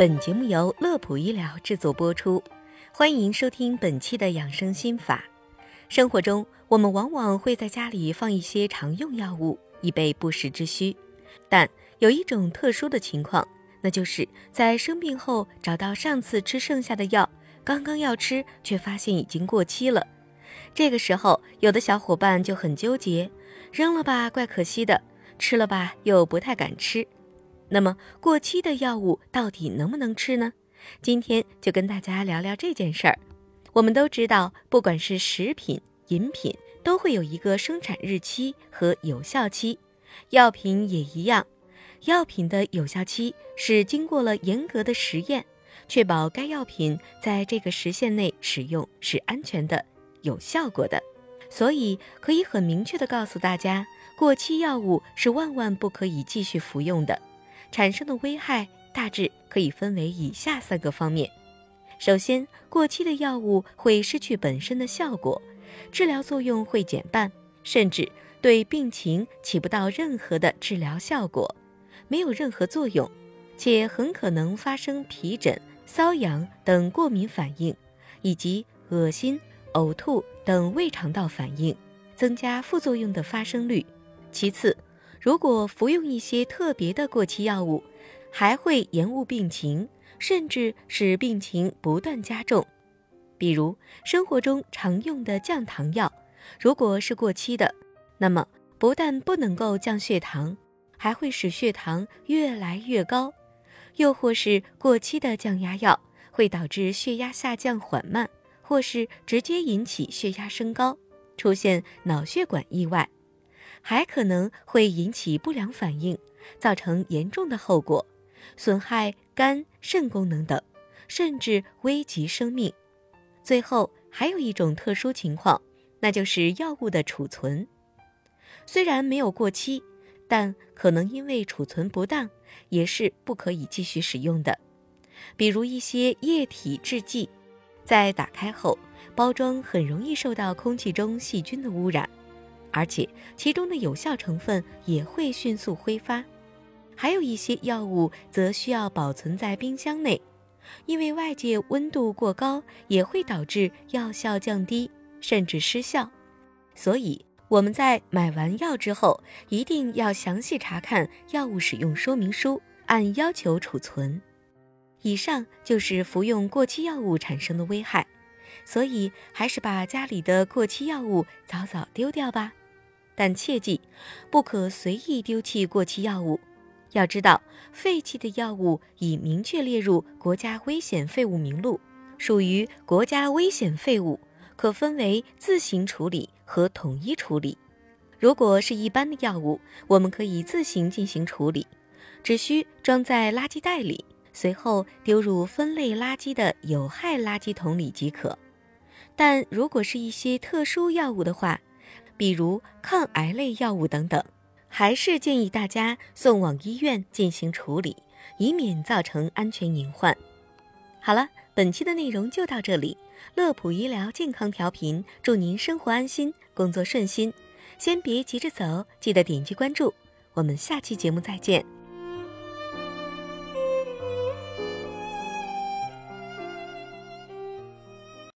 本节目由乐普医疗制作播出，欢迎收听本期的养生心法。生活中，我们往往会在家里放一些常用药物，以备不时之需。但有一种特殊的情况，那就是在生病后找到上次吃剩下的药，刚刚要吃，却发现已经过期了。这个时候，有的小伙伴就很纠结：扔了吧，怪可惜的；吃了吧，又不太敢吃。那么过期的药物到底能不能吃呢？今天就跟大家聊聊这件事儿。我们都知道，不管是食品、饮品，都会有一个生产日期和有效期，药品也一样。药品的有效期是经过了严格的实验，确保该药品在这个时限内使用是安全的、有效果的。所以可以很明确的告诉大家，过期药物是万万不可以继续服用的。产生的危害大致可以分为以下三个方面：首先，过期的药物会失去本身的效果，治疗作用会减半，甚至对病情起不到任何的治疗效果，没有任何作用，且很可能发生皮疹、瘙痒等过敏反应，以及恶心、呕吐等胃肠道反应，增加副作用的发生率。其次，如果服用一些特别的过期药物，还会延误病情，甚至使病情不断加重。比如生活中常用的降糖药，如果是过期的，那么不但不能够降血糖，还会使血糖越来越高；又或是过期的降压药，会导致血压下降缓慢，或是直接引起血压升高，出现脑血管意外。还可能会引起不良反应，造成严重的后果，损害肝、肾功能等，甚至危及生命。最后还有一种特殊情况，那就是药物的储存。虽然没有过期，但可能因为储存不当，也是不可以继续使用的。比如一些液体制剂，在打开后，包装很容易受到空气中细菌的污染。而且其中的有效成分也会迅速挥发，还有一些药物则需要保存在冰箱内，因为外界温度过高也会导致药效降低甚至失效。所以我们在买完药之后，一定要详细查看药物使用说明书，按要求储存。以上就是服用过期药物产生的危害，所以还是把家里的过期药物早早丢掉吧。但切记，不可随意丢弃过期药物。要知道，废弃的药物已明确列入国家危险废物名录，属于国家危险废物，可分为自行处理和统一处理。如果是一般的药物，我们可以自行进行处理，只需装在垃圾袋里，随后丢入分类垃圾的有害垃圾桶里即可。但如果是一些特殊药物的话，比如抗癌类药物等等，还是建议大家送往医院进行处理，以免造成安全隐患。好了，本期的内容就到这里。乐普医疗健康调频，祝您生活安心，工作顺心。先别急着走，记得点击关注。我们下期节目再见。